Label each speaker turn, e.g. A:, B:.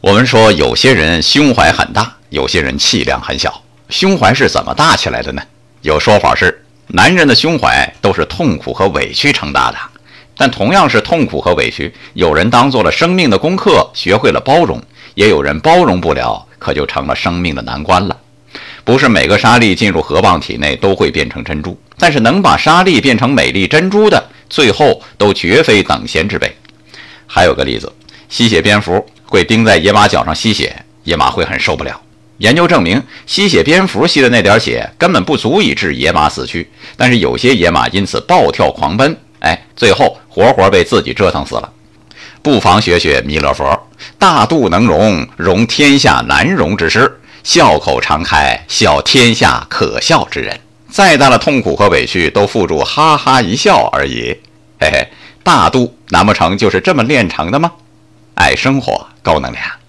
A: 我们说有些人胸怀很大，有些人气量很小。胸怀是怎么大起来的呢？有说法是，男人的胸怀都是痛苦和委屈撑大的。但同样是痛苦和委屈，有人当做了生命的功课，学会了包容；也有人包容不了，可就成了生命的难关了。不是每个沙粒进入河蚌体内都会变成珍珠，但是能把沙粒变成美丽珍珠的，最后都绝非等闲之辈。还有个例子，吸血蝙蝠。会钉在野马脚上吸血，野马会很受不了。研究证明，吸血蝙蝠吸的那点血根本不足以致野马死去，但是有些野马因此暴跳狂奔，哎，最后活活被自己折腾死了。不妨学学弥勒佛，大肚能容，容天下难容之事；笑口常开，笑天下可笑之人。再大的痛苦和委屈，都付诸哈哈一笑而已。嘿嘿，大肚难不成就是这么练成的吗？爱生活，高能量。